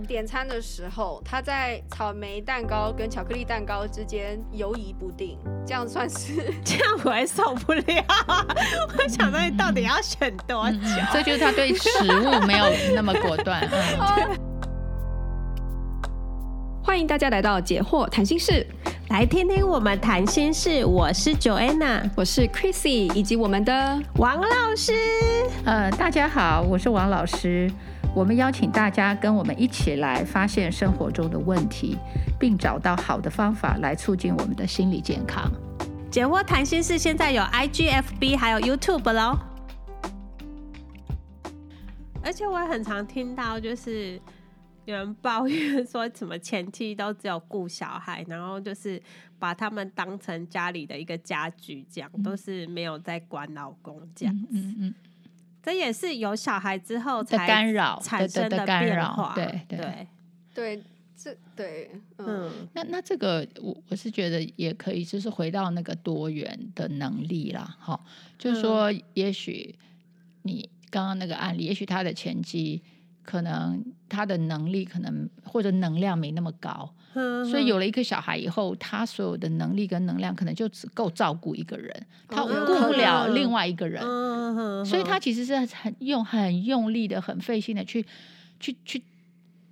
点餐的时候，他在草莓蛋糕跟巧克力蛋糕之间犹疑不定，这样算是这样我还受不了。我想到你到底要选多久？嗯、这就是他对食物没有那么果断。嗯、欢迎大家来到解惑谈心室，来听听我们谈心事。我是 Joanna，我是 Chrissy，以及我们的王老师。呃，大家好，我是王老师。我们邀请大家跟我们一起来发现生活中的问题，并找到好的方法来促进我们的心理健康。解惑谈心事现在有 IGFB 还有 YouTube 喽。而且我也很常听到，就是有人抱怨说，什么前妻都只有顾小孩，然后就是把他们当成家里的一个家具，这样、嗯、都是没有在管老公这样子。嗯嗯嗯这也是有小孩之后才干扰产生的变化，对对对对，这对嗯，嗯那那这个我我是觉得也可以，就是回到那个多元的能力啦，哈，就是说，也许你刚刚那个案例，也许他的前妻可能他的能力可能或者能量没那么高。所以有了一个小孩以后，他所有的能力跟能量可能就只够照顾一个人，他顾不了另外一个人。所以他其实是很用很用力的、很费心的去去去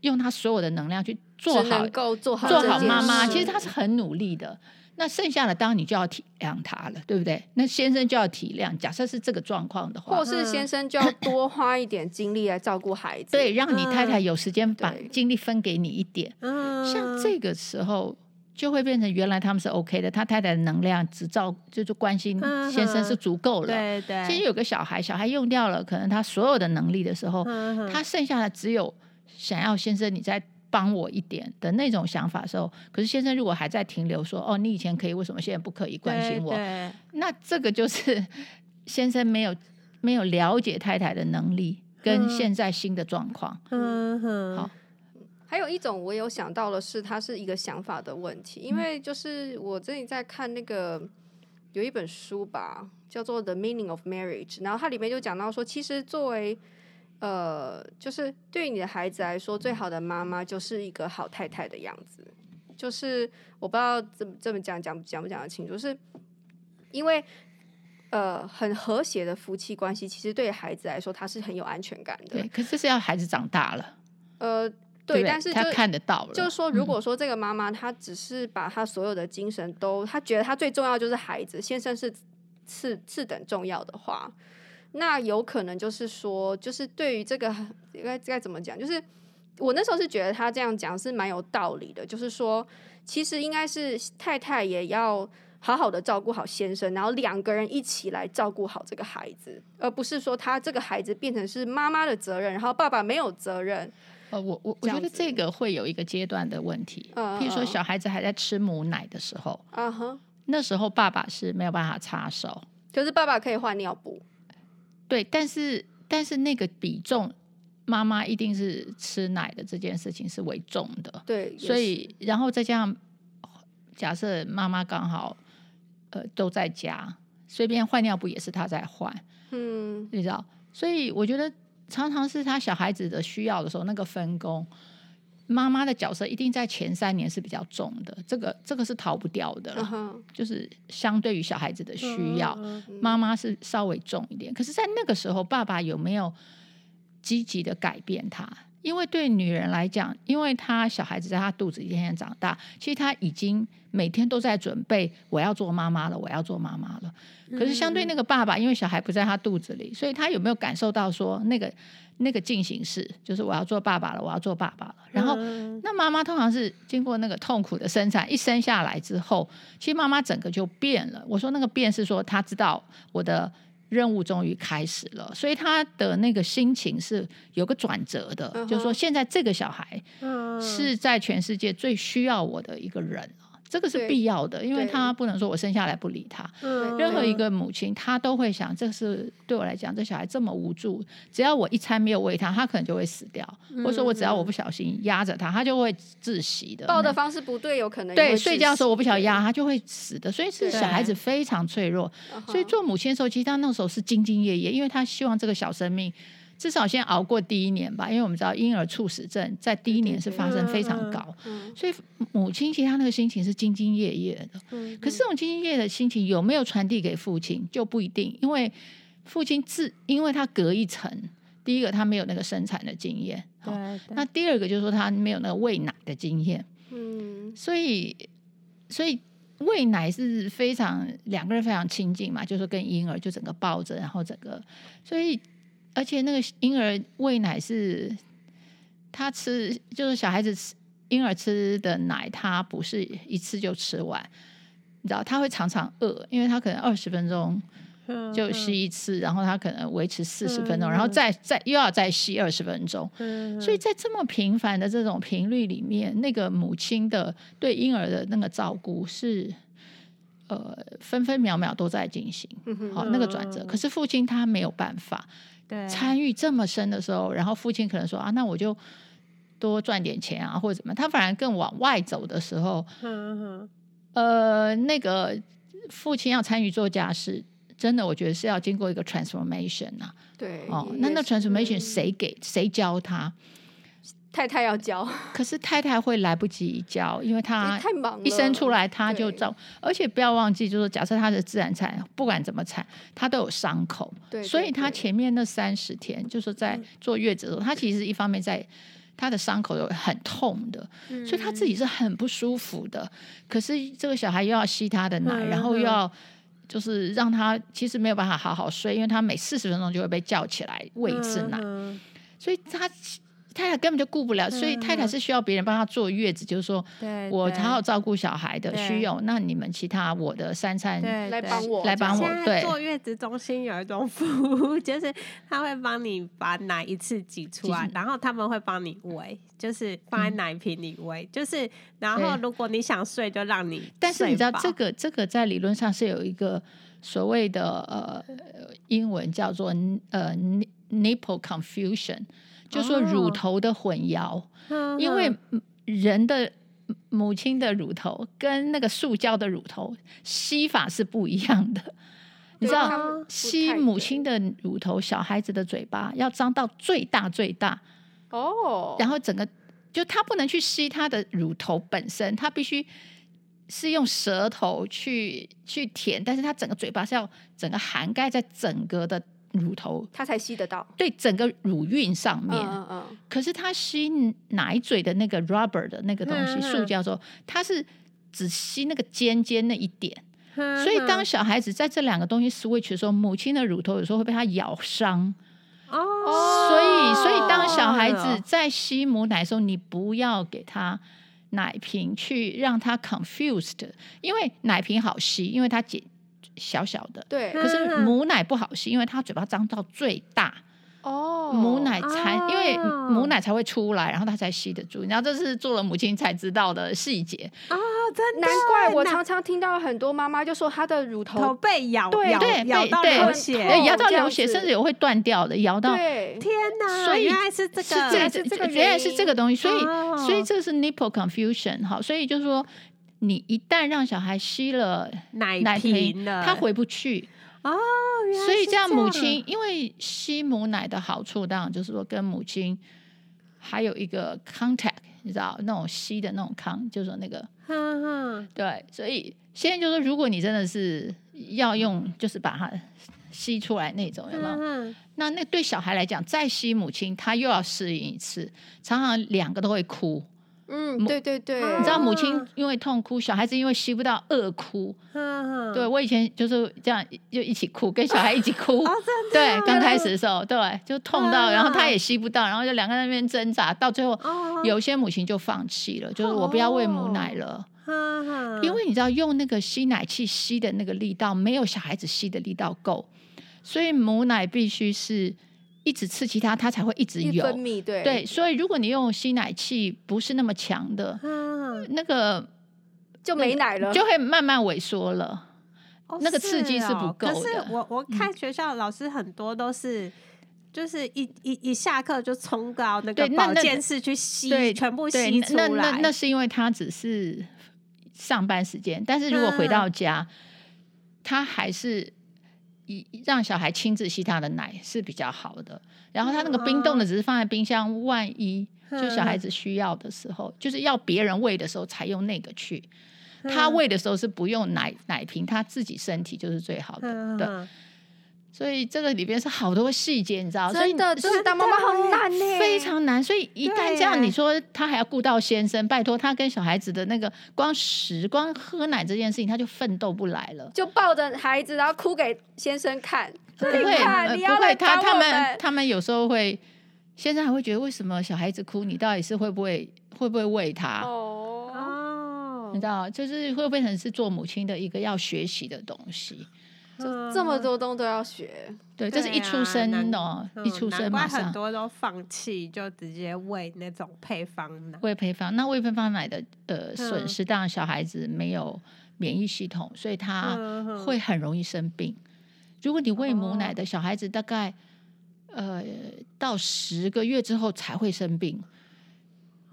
用他所有的能量去做好，做好做好妈妈。其实他是很努力的。那剩下的，当然你就要体谅他了，对不对？那先生就要体谅。假设是这个状况的话，或是先生就要多花一点精力来照顾孩子，对，让你太太有时间把精力分给你一点。嗯，像这个时候就会变成原来他们是 OK 的，他太太的能量只照就是关心先生是足够了。对对。其实有个小孩，小孩用掉了可能他所有的能力的时候，他剩下的只有想要先生你在。帮我一点的那种想法的时候，可是先生如果还在停留说，说哦，你以前可以，为什么现在不可以关心我？那这个就是先生没有没有了解太太的能力跟现在新的状况。嗯哼，好。还有一种我有想到的是，它是一个想法的问题，因为就是我最近在看那个有一本书吧，叫做《The Meaning of Marriage》，然后它里面就讲到说，其实作为呃，就是对于你的孩子来说，最好的妈妈就是一个好太太的样子。就是我不知道怎么这么讲，讲讲不讲得清楚？就是因为呃，很和谐的夫妻关系，其实对孩子来说，他是很有安全感的。对，可是是要孩子长大了。呃，对但是他看得到了。就是说，如果说这个妈妈她只是把她所有的精神都，她觉得她最重要就是孩子，先生是次次等重要的话。那有可能就是说，就是对于这个应该该怎么讲？就是我那时候是觉得他这样讲是蛮有道理的。就是说，其实应该是太太也要好好的照顾好先生，然后两个人一起来照顾好这个孩子，而不是说他这个孩子变成是妈妈的责任，然后爸爸没有责任。呃，我我我觉得这个会有一个阶段的问题。嗯，譬如说小孩子还在吃母奶的时候，嗯哼，那时候爸爸是没有办法插手，可是爸爸可以换尿布。对，但是但是那个比重，妈妈一定是吃奶的这件事情是为重的。对，所以然后再加上，假设妈妈刚好呃都在家，随便换尿布也是她在换，嗯，你知道，所以我觉得常常是他小孩子的需要的时候，那个分工。妈妈的角色一定在前三年是比较重的，这个这个是逃不掉的了。Uh huh. 就是相对于小孩子的需要，妈妈、uh. 是稍微重一点。可是，在那个时候，爸爸有没有积极的改变他？因为对女人来讲，因为她小孩子在她肚子一天天长大，其实她已经每天都在准备我要做妈妈了，我要做妈妈了。可是相对那个爸爸，因为小孩不在他肚子里，所以他有没有感受到说那个那个进行式，就是我要做爸爸了，我要做爸爸了。然后那妈妈通常是经过那个痛苦的生产，一生下来之后，其实妈妈整个就变了。我说那个变是说，她知道我的。任务终于开始了，所以他的那个心情是有个转折的，uh huh. 就是说现在这个小孩是在全世界最需要我的一个人。这个是必要的，因为他不能说我生下来不理他。对任何一个母亲，她都会想，这是对我来讲，这小孩这么无助，只要我一餐没有喂他，他可能就会死掉。嗯、或者说我只要我不小心压着他，他就会窒息的。抱的方式不对，有可能对睡觉的时候我不小心压他，就会死的。所以是小孩子非常脆弱。所以做母亲的时候，其实他那时候是兢兢业业，因为他希望这个小生命。至少先熬过第一年吧，因为我们知道婴儿猝死症在第一年是发生非常高，所以母亲其实她那个心情是兢兢业业的。可是这种兢兢业业的心情有没有传递给父亲就不一定，因为父亲自因为他隔一层，第一个他没有那个生产的经验，那第二个就是说他没有那个喂奶的经验，嗯，所以所以。喂奶是非常两个人非常亲近嘛，就是跟婴儿就整个抱着，然后整个，所以而且那个婴儿喂奶是，他吃就是小孩子吃婴儿吃的奶，他不是一次就吃完，你知道他会常常饿，因为他可能二十分钟。就吸一次，然后他可能维持四十分钟，然后再再又要再吸二十分钟，所以在这么频繁的这种频率里面，那个母亲的对婴儿的那个照顾是呃分分秒秒都在进行，好那个转折。可是父亲他没有办法参与这么深的时候，然后父亲可能说啊，那我就多赚点钱啊，或者怎么，他反而更往外走的时候，呃，那个父亲要参与做家事。真的，我觉得是要经过一个 transformation 啊。对，哦，那那 transformation 谁给谁教他？太太要教，可是太太会来不及教，因为她太忙了，一生出来她就照，而且不要忘记，就是假设她的自然产，不管怎么产，她都有伤口，对，所以她前面那三十天，就是在坐月子的时候，她其实一方面在她的伤口有很痛的，所以她自己是很不舒服的。可是这个小孩又要吸她的奶，然后又要。就是让他其实没有办法好好睡，因为他每四十分钟就会被叫起来喂一次奶，所以他太太根本就顾不了，嗯、所以太太是需要别人帮她坐月子，嗯、就是说我好好照顾小孩的需要，那你们其他我的三餐来帮我来帮我。对，坐月子中心有一种服务，就是他会帮你把奶一次挤出来，然后他们会帮你喂。就是放在奶瓶里喂，嗯、就是然后如果你想睡，就让你。但是你知道这个这个在理论上是有一个所谓的呃英文叫做呃 nipple confusion，就说乳头的混淆，哦、因为人的母亲的乳头跟那个塑胶的乳头吸法是不一样的。你知道吸母亲的乳头，小孩子的嘴巴要张到最大最大。哦，oh. 然后整个就他不能去吸他的乳头本身，他必须是用舌头去去舔，但是他整个嘴巴是要整个涵盖在整个的乳头，他才吸得到。对，整个乳晕上面。嗯嗯。Uh, uh. 可是他吸奶嘴的那个 rubber 的那个东西，塑胶的时候，他是只吸那个尖尖那一点。所以当小孩子在这两个东西 switch 的时候，母亲的乳头有时候会被他咬伤。哦，所以所以当小孩子在吸母奶的时候，你不要给他奶瓶去让他 confused，因为奶瓶好吸，因为它简小小的，对。可是母奶不好吸，因为它嘴巴张到最大。哦，母奶才因为母奶才会出来，然后他才吸得住。然后这是做了母亲才知道的细节啊，真难怪我常常听到很多妈妈就说她的乳头被咬，对对，咬到流血，咬到流血，甚至有会断掉的，咬到。天哪！所以原来是这个，是这个，原来是这个东西。所以所以这是 nipple confusion 哈。所以就是说，你一旦让小孩吸了奶奶瓶，他回不去。哦，所以这样母亲，因为吸母奶的好处，当然就是说跟母亲还有一个 contact，你知道那种吸的那种康，就是说那个，哈哈，对，所以现在就是说，如果你真的是要用，就是把它吸出来那种，有没有？那那对小孩来讲，再吸母亲，他又要适应一次，常常两个都会哭。嗯，对对对，你知道母亲因为痛哭，小孩子因为吸不到饿哭。嗯，对我以前就是这样，就一起哭，跟小孩一起哭。对，刚开始的时候，对，就痛到，然后他也吸不到，然后就两个人在那边挣扎，到最后有些母亲就放弃了，就是我不要喂母奶了。因为你知道用那个吸奶器吸的那个力道没有小孩子吸的力道够，所以母奶必须是。一直刺激它，它才会一直有。对对，所以如果你用吸奶器不是那么强的，嗯、那个就没奶了，就会慢慢萎缩了。哦、那个刺激是不够的。可是我我看学校老师很多都是，嗯、就是一一一下课就冲到那个保健室去吸，对全部吸出来。那那那是因为他只是上班时间，但是如果回到家，他、嗯、还是。让小孩亲自吸他的奶是比较好的。然后他那个冰冻的只是放在冰箱，万一就小孩子需要的时候，就是要别人喂的时候才用那个去。他喂的时候是不用奶奶瓶，他自己身体就是最好的。对。所以这个里边是好多细节，你知道？真的，就是当妈妈好难呢，非常难。所以一旦这样，你说他还要顾到先生，拜托他跟小孩子的那个光食、光喝奶这件事情，他就奋斗不来了。就抱着孩子，然后哭给先生看。不会，不会，他他们他们有时候会，先生还会觉得为什么小孩子哭，你到底是会不会会不会喂他？哦，你知道，就是会变成是做母亲的一个要学习的东西。就这么多东西都要学，对，这是一出生哦，一出生马上很多都放弃，就直接喂那种配方奶。喂配方，那喂配方奶的呃损失，当然小孩子没有免疫系统，所以他会很容易生病。如果你喂母奶的小孩子，大概呃到十个月之后才会生病。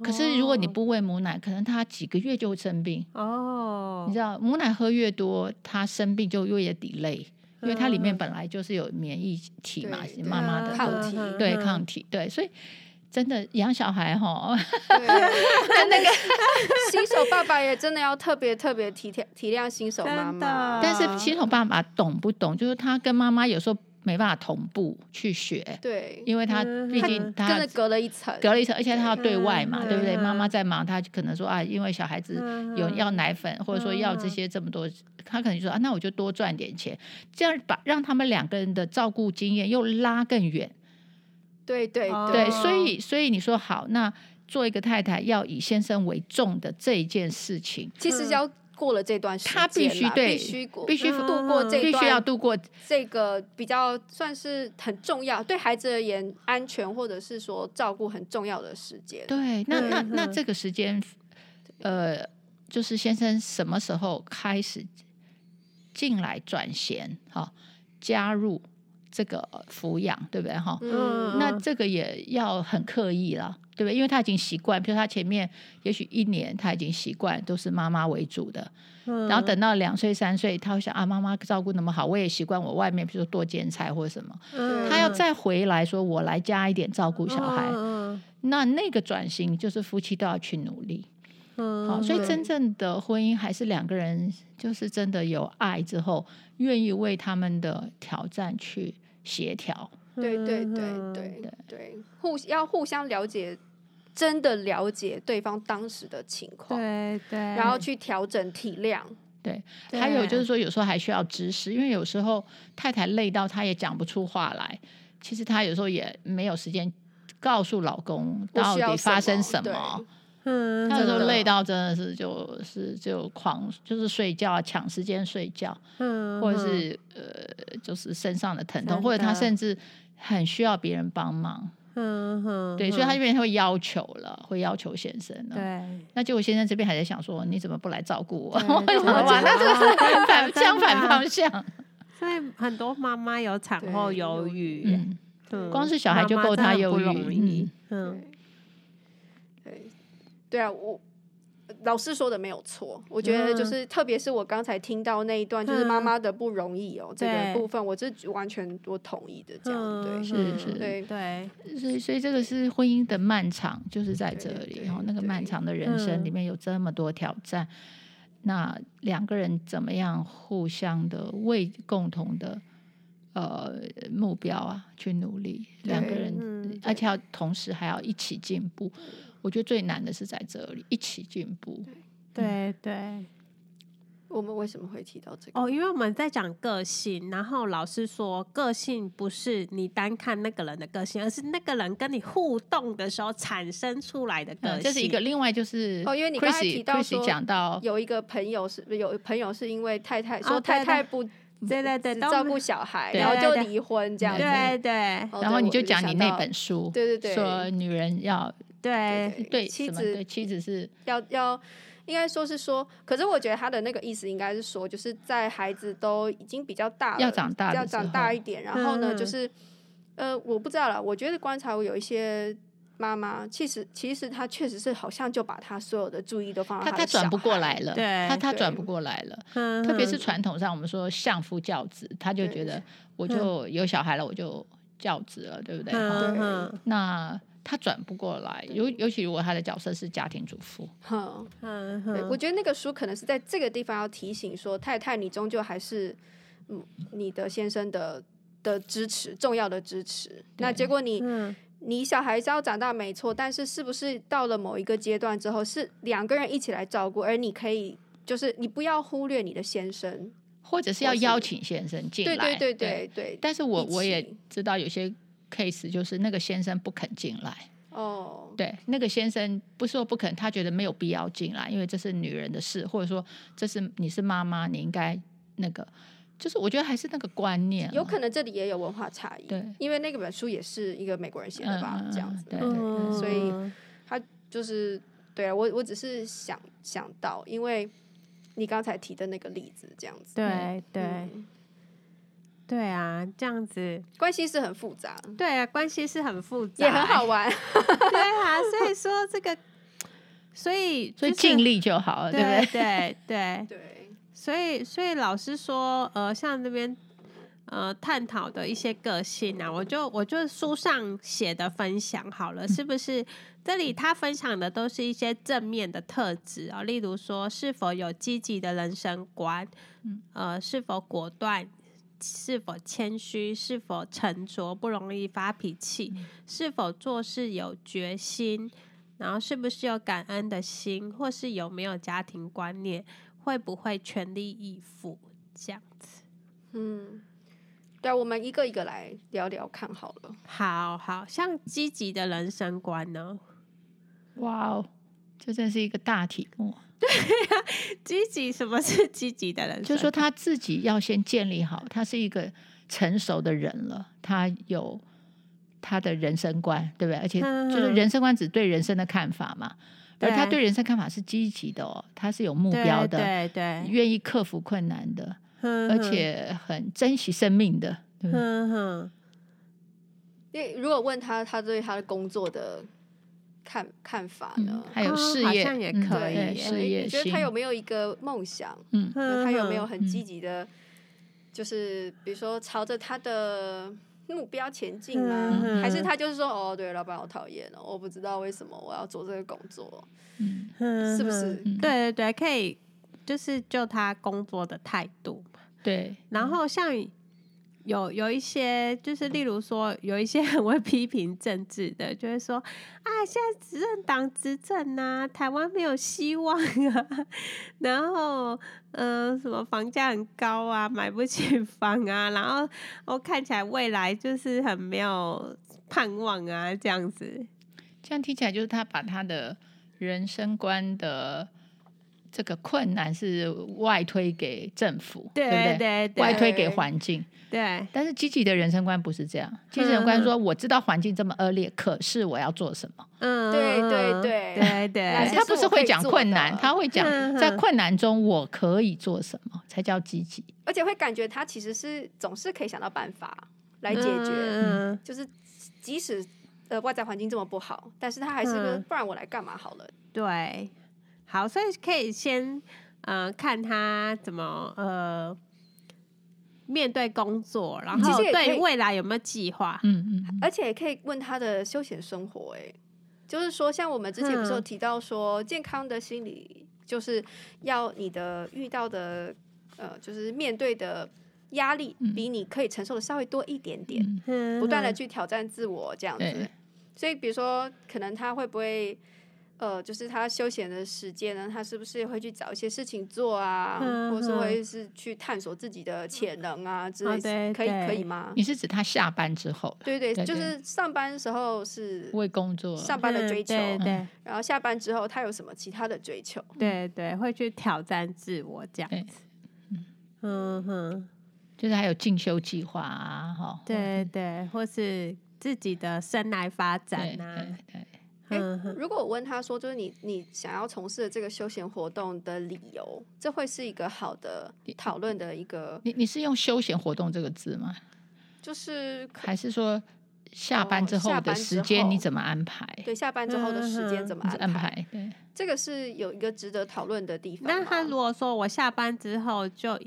可是如果你不喂母奶，可能他几个月就会生病哦。你知道，母奶喝越多，他生病就越 delay，因为它里面本来就是有免疫体嘛，妈妈的抗体，对抗体，对，所以真的养小孩哈，那个新手爸爸也真的要特别特别体贴体谅新手妈妈。但是新手爸爸懂不懂？就是他跟妈妈有时候。没办法同步去学，对，因为他毕竟他真的隔了一层，隔了一层，而且他要对外嘛，对不对？妈妈在忙，他可能说啊，因为小孩子有要奶粉，或者说要这些这么多，他可能就说啊，那我就多赚点钱，这样把让他们两个人的照顾经验又拉更远。对对对，所以所以你说好，那做一个太太要以先生为重的这一件事情，其实要。过了这段时间，他必须对，必须，必须度过这段，必须要度过这个比较算是很重要，对孩子而言安全或者是说照顾很重要的时间。对，那那那这个时间，呃，就是先生什么时候开始进来转衔，哈，加入这个抚养，对不对？哈，嗯，那这个也要很刻意了。对不对？因为他已经习惯，比如他前面也许一年他已经习惯都是妈妈为主的，嗯、然后等到两岁三岁，他会想啊，妈妈照顾那么好，我也习惯我外面比如说多煎菜或者什么，嗯、他要再回来说我来加一点照顾小孩，嗯、那那个转型就是夫妻都要去努力，嗯、好，所以真正的婚姻还是两个人就是真的有爱之后，愿意为他们的挑战去协调，对对对对对对，互要互相了解。真的了解对方当时的情况，对对，然后去调整体谅，对。还有就是说，有时候还需要知识，因为有时候太太累到她也讲不出话来，其实她有时候也没有时间告诉老公到底发生什么。嗯，他有时候累到真的是就是就狂就是睡觉抢时间睡觉，嗯，或者是呃就是身上的疼痛，或者他甚至很需要别人帮忙。嗯哼，对，所以他这边会要求了，会要求先生了。对，那结果先生这边还在想说，你怎么不来照顾我？为什么？那是反相反方向。所以很多妈妈有产后忧郁，嗯，光是小孩就够他忧郁。嗯，对，对啊，我。老师说的没有错，我觉得就是，特别是我刚才听到那一段，就是妈妈的不容易哦，这个部分我是完全我同意的，这样对，是是，对对，所以所以这个是婚姻的漫长，就是在这里，然后那个漫长的人生里面有这么多挑战，那两个人怎么样互相的为共同的呃目标啊去努力，两个人，而且要同时还要一起进步。我觉得最难的是在这里一起进步。对对，对我们为什么会提到这个？哦，因为我们在讲个性，然后老师说个性不是你单看那个人的个性，而是那个人跟你互动的时候产生出来的个性。嗯、这是一个另外就是哦，因为你刚才提到说讲到有一个朋友是有朋友是因为太太说太太不对对对照顾小孩，然后就离婚这样子。对对，然后你就讲你那本书，对对对，说女人要。对对，妻子对妻子是要要，应该说是说，可是我觉得他的那个意思应该是说，就是在孩子都已经比较大了，要长大，要长大一点，然后呢，就是呃，我不知道了，我觉得观察我有一些妈妈，其实其实她确实是好像就把她所有的注意都放在他他转不过来了，对，他他转不过来了。嗯、特别是传统上我们说相夫教子，他就觉得我就有小孩了，我就教子了，对不对？嗯嗯、那他转不过来，尤尤其如果他的角色是家庭主妇。我觉得那个书可能是在这个地方要提醒说，太太你终究还是嗯你的先生的的支持，重要的支持。那结果你。嗯你小孩是要长大没错，但是是不是到了某一个阶段之后，是两个人一起来照顾，而你可以就是你不要忽略你的先生，或者是要邀请先生进来，对对对对对。对但是我我也知道有些 case 就是那个先生不肯进来哦，对，那个先生不是说不肯，他觉得没有必要进来，因为这是女人的事，或者说这是你是妈妈，你应该那个。就是我觉得还是那个观念，有可能这里也有文化差异。对，因为那个本书也是一个美国人写的吧，嗯、这样子。对，对，对，所以他就是对啊，我我只是想想到，因为你刚才提的那个例子，这样子。对对、嗯、对啊，这样子关系是很复杂。对啊，关系是很复杂，也很好玩。对啊，所以说这个，所以、就是、所以尽力就好了，对不对？对对对。所以，所以老师说，呃，像这边，呃，探讨的一些个性啊，我就我就书上写的分享好了，是不是？这里他分享的都是一些正面的特质啊，例如说是否有积极的人生观，呃，是否果断，是否谦虚，是否沉着，不容易发脾气，是否做事有决心，然后是不是有感恩的心，或是有没有家庭观念。会不会全力以赴这样子？嗯，对，我们一个一个来聊聊看好了。好好，像积极的人生观呢？哇哦，这真是一个大题目。对呀、啊，积极，什么是积极的人？就是说他自己要先建立好，他是一个成熟的人了，他有他的人生观，对不对？而且就是人生观只对人生的看法嘛。而他对人生看法是积极的哦，他是有目标的，对对，愿意克服困难的，而且很珍惜生命的。嗯哼。因为如果问他，他对他的工作的看看法呢？还有事业，好像也可以。事业，你觉得他有没有一个梦想？嗯，他有没有很积极的，就是比如说朝着他的。目标前进吗？嗯、还是他就是说，哦，对，老板好讨厌哦，我不知道为什么我要做这个工作，嗯，是不是？对对对，可以，就是就他工作的态度，对，然后像。有有一些，就是例如说，有一些 很会批评政治的，就会说啊，现在执政党执政啊，台湾没有希望啊，然后嗯、什么房价很高啊，买不起房啊，然后我看起来未来就是很没有盼望啊，这样子，这样听起来就是他把他的人生观的。这个困难是外推给政府，对对不对？对，外推给环境，对。但是积极的人生观不是这样，积极人生观说，我知道环境这么恶劣，可是我要做什么？嗯，对对对对对。他不是会讲困难，他会讲在困难中我可以做什么，才叫积极。而且会感觉他其实是总是可以想到办法来解决，嗯，就是即使呃外在环境这么不好，但是他还是不然我来干嘛好了？对。好，所以可以先呃看他怎么呃面对工作，然后对未来有没有计划？嗯嗯，而且也可以问他的休闲生活。哎，就是说，像我们之前不是有提到说，健康的心理就是要你的遇到的呃，就是面对的压力比你可以承受的稍微多一点点，不断的去挑战自我这样子。所以，比如说，可能他会不会？呃，就是他休闲的时间呢，他是不是会去找一些事情做啊，嗯、或是会是去探索自己的潜能啊之类的？嗯、可以可以吗？你是指他下班之后？对对，对对，就是上班的时候是为工作上班的追求，对，对，对，然后下班之后他有什么其他的追求？对对，会去挑战自我这样子。嗯嗯哼，就是还有进修计划啊，哈，对对，或是自己的生来发展啊，对，对，对。欸、如果我问他说，就是你你想要从事的这个休闲活动的理由，这会是一个好的讨论的一个。你你是用休闲活动这个字吗？就是还是说下班之后的时间你怎么安排？对，下班之后的时间怎么安排？安排对，这个是有一个值得讨论的地方。那他如果说我下班之后就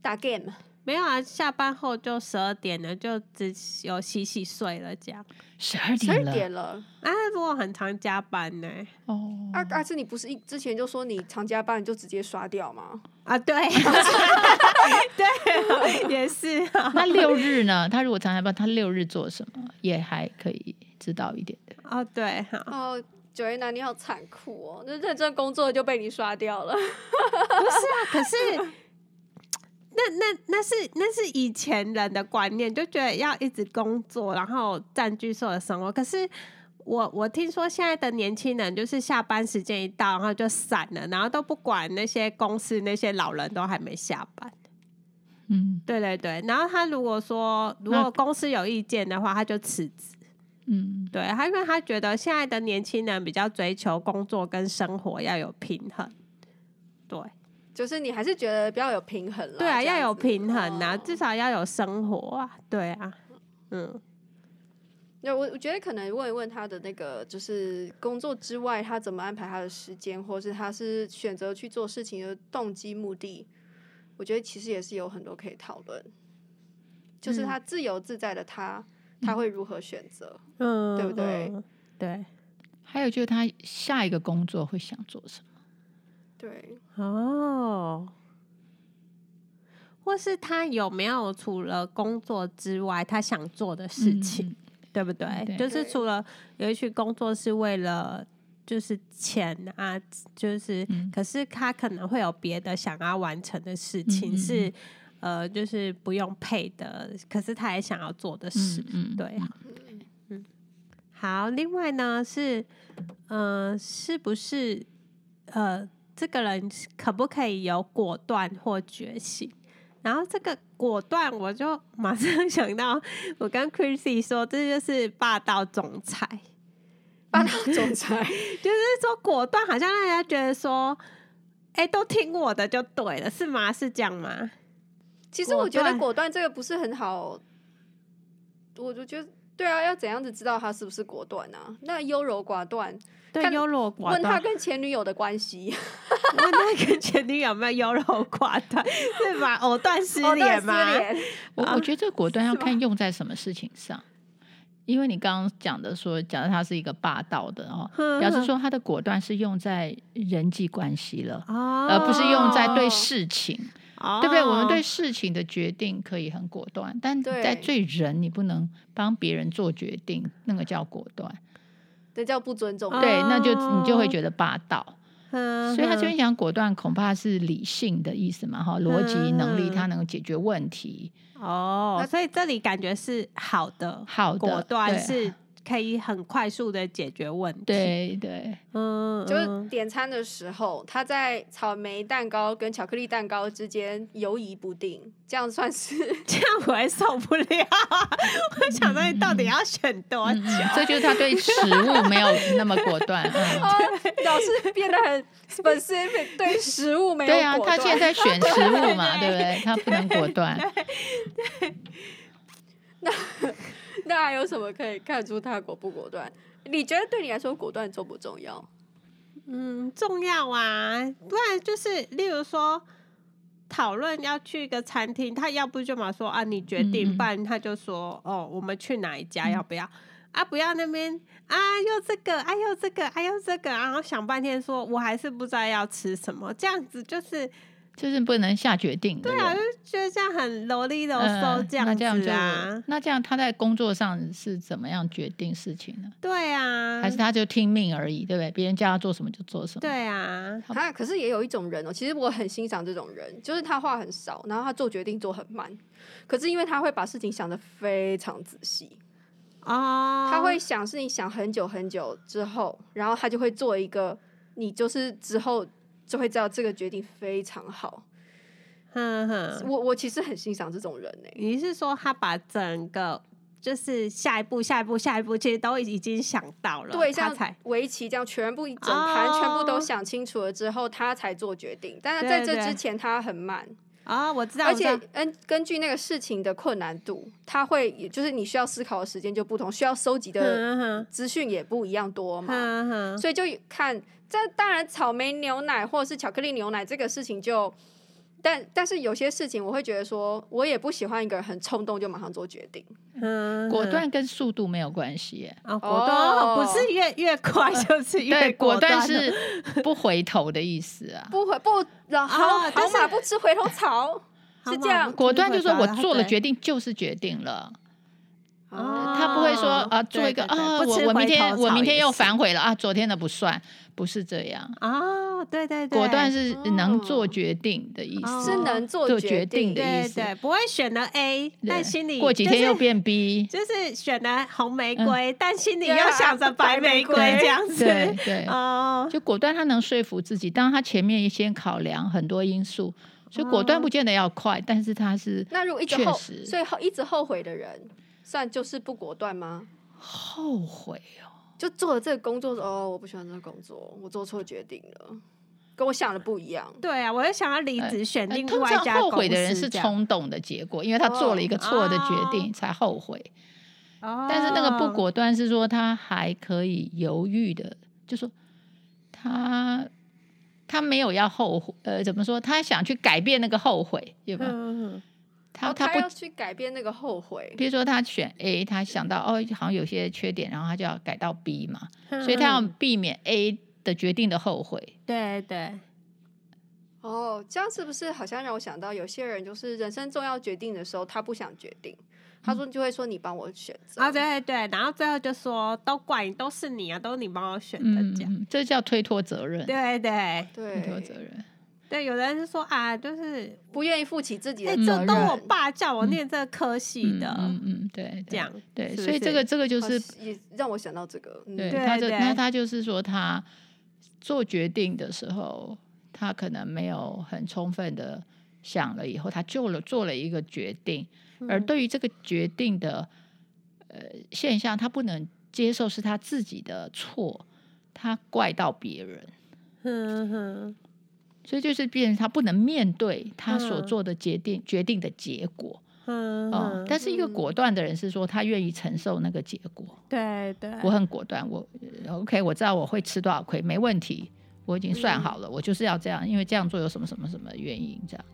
打 game。没有啊，下班后就十二点了，就只有洗洗睡了这样。十二点了，点了啊！如果很常加班呢？哦，啊啊！是你不是一之前就说你常加班你就直接刷掉吗？啊，对，对，也是。那六日呢？他如果常加班，他六日做什么也还可以知道一点的。哦，对，哦，Joanna，你好残酷哦！那认真工作就被你刷掉了。不是啊，可是。那那那是那是以前人的观念，就觉得要一直工作，然后占据所有的生活。可是我我听说现在的年轻人，就是下班时间一到，然后就散了，然后都不管那些公司那些老人都还没下班。嗯，对对对。然后他如果说如果公司有意见的话，他就辞职。嗯，对，他因为他觉得现在的年轻人比较追求工作跟生活要有平衡。对。就是你还是觉得比较有平衡了，对啊，要有平衡呐、啊，哦、至少要有生活啊，对啊，嗯，那我我觉得可能问一问他的那个，就是工作之外他怎么安排他的时间，或是他是选择去做事情的动机目的，我觉得其实也是有很多可以讨论，就是他自由自在的他，嗯、他会如何选择，嗯，对不对？嗯、对，还有就是他下一个工作会想做什么。对。哦，或是他有没有除了工作之外，他想做的事情，嗯、对不对？对，就是除了有一群工作是为了就是钱啊，就是，嗯、可是他可能会有别的想要完成的事情，嗯、是呃，就是不用配的，可是他也想要做的事，嗯、对啊，嗯，好，另外呢是，呃，是不是呃？这个人可不可以有果断或觉醒？然后这个果断，我就马上 想到，我跟 Chrissy 说，这就是霸道总裁。霸道总裁 就是说果断，好像让人家觉得说，哎，都听我的就对了，是吗？是这样吗？其实我觉得果断这个不是很好，我就觉得对啊，要怎样子知道他是不是果断啊？那优柔寡断。对，优柔寡断。问他跟前女友的关系，问他跟前女友有没有优柔寡断，对吧？藕断丝连吗？我我觉得这个果断要 看用在什么事情上，因为你刚刚讲的说，讲的他是一个霸道的哦，表示说他的果断是用在人际关系了，而不是用在对事情，对不对？我们对事情的决定可以很果断，但在对人，你不能帮别人做决定，那个叫果断。这叫不尊重，对，那就你就会觉得霸道。所以他这边讲果断，恐怕是理性的意思嘛，哈，逻辑能力，他能够解决问题。哦，所以这里感觉是好的，好的，果断是。可以很快速的解决问题。对对，嗯，就是点餐的时候，他在草莓蛋糕跟巧克力蛋糕之间犹疑不定，这样算是 这样我还受不了。我想到你到底要选多久？这就是他对食物没有那么果断。老是变得很 specific，对食物没有。对啊，他现在选食物嘛，对不对？他不能果断。那。那还有什么可以看出他果不果断？你觉得对你来说果断重不重要？嗯，重要啊。不然就是，例如说讨论要去一个餐厅，他要不就嘛说啊，你决定，不然他就说哦，我们去哪一家？要不要？啊，不要那边啊，又这个，哎呦这个，哎呦这个，然后想半天，说我还是不知道要吃什么，这样子就是。就是不能下决定。对啊，就觉得这样很啰里啰嗦这样子啊。那这样他在工作上是怎么样决定事情呢？对啊，还是他就听命而已，对不对？别人叫他做什么就做什么。对啊，他可是也有一种人哦，其实我很欣赏这种人，就是他话很少，然后他做决定做很慢，可是因为他会把事情想得非常仔细啊，他会想是你想很久很久之后，然后他就会做一个，你就是之后。就会知道这个决定非常好。我我其实很欣赏这种人呢。你是说他把整个就是下一步、下一步、下一步，其实都已经想到了，对，像围棋这样，全部一整盘全部都想清楚了之后，他才做决定。但是在这之前，他很慢。啊、哦，我知道，而且嗯根据那个事情的困难度，他会就是你需要思考的时间就不同，需要收集的资讯也不一样多嘛。嗯嗯、所以就看这当然草莓牛奶或者是巧克力牛奶这个事情就。但但是有些事情我会觉得说，我也不喜欢一个人很冲动就马上做决定。嗯，果断跟速度没有关系。啊、哦，果断不是越越快就是越果断，果断是不回头的意思啊。不回不，好好马不吃回头草，是这样。果断就是说我做了决定就是决定了。哦，他不会说啊，做一个啊，我我明天我明天又反悔了啊，昨天的不算，不是这样啊，对对对，果断是能做决定的意思，是能做决定的意思，对，不会选了 A，但心里过几天又变 B，就是选了红玫瑰，但心里又想着白玫瑰这样子，对对。哦，就果断他能说服自己，当他前面先考量很多因素，所以果断不见得要快，但是他是那如果一直后，所以后一直后悔的人。算就是不果断吗？后悔哦，就做了这个工作哦，我不喜欢这个工作，我做错决定了，跟我想的不一样。对啊，我就想要离职，选另外一家公司。后悔的人是冲动的结果，因为他做了一个错的决定才后悔。哦，但是那个不果断是说他还可以犹豫的，就说他他没有要后悔，呃，怎么说？他想去改变那个后悔，对吧？嗯他他不要去改变那个后悔，比如说他选 A，他想到哦，好像有些缺点，然后他就要改到 B 嘛，所以他要避免 A 的决定的后悔。对对。哦，这样是不是好像让我想到有些人就是人生重要决定的时候，他不想决定，他说就会说你帮我选择啊，对对，然后最后就说都怪你，都是你啊，都是你帮我选的，这样这叫推脱责任。对对对，推脱责任。对，有的人是说啊，就是不愿意负起自己的责任。这都我爸叫我念这个科系的，嗯嗯，对，这样对，所以这个这个就是也让我想到这个。对，他就那他就是说，他做决定的时候，他可能没有很充分的想了以后，他就了做了一个决定，而对于这个决定的呃现象，他不能接受是他自己的错，他怪到别人。嗯哼。所以就是变成他不能面对他所做的决定、嗯、决定的结果，嗯，哦、但是一个果断的人是说他愿意承受那个结果，对对，我很果断，我 OK，我知道我会吃多少亏，没问题，我已经算好了，嗯、我就是要这样，因为这样做有什么什么什么原因，这样，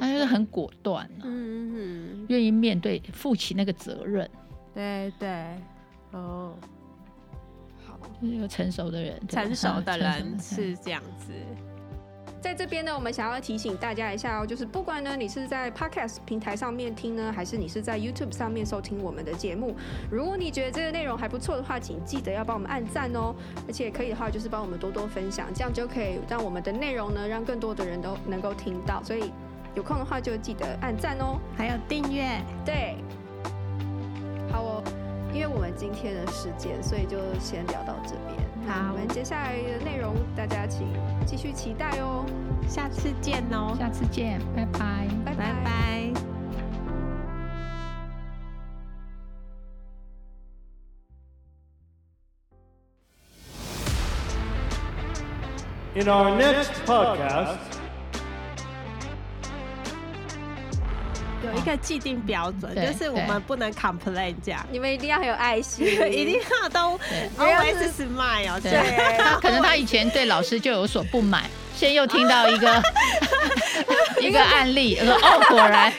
他就是很果断，嗯嗯，愿意面对负起那个责任，对对，哦，好，一个成熟的人，成熟的 人是这样子。在这边呢，我们想要提醒大家一下哦，就是不管呢你是在 Podcast 平台上面听呢，还是你是在 YouTube 上面收听我们的节目，如果你觉得这个内容还不错的话，请记得要帮我们按赞哦，而且可以的话就是帮我们多多分享，这样就可以让我们的内容呢让更多的人都能够听到。所以有空的话就记得按赞哦，还有订阅。对，因为我们今天的时间，所以就先聊到这边。那，我们接下来的内容，大家请继续期待哦。下次见哦，下次见，拜拜，拜拜。拜拜。In our next podcast. 有一个既定标准，就是我们不能 complain 这样。你们一定要很有爱心，一定要都 always smile。对，可能他以前对老师就有所不满，现在又听到一个 一个案例，说哦，果然。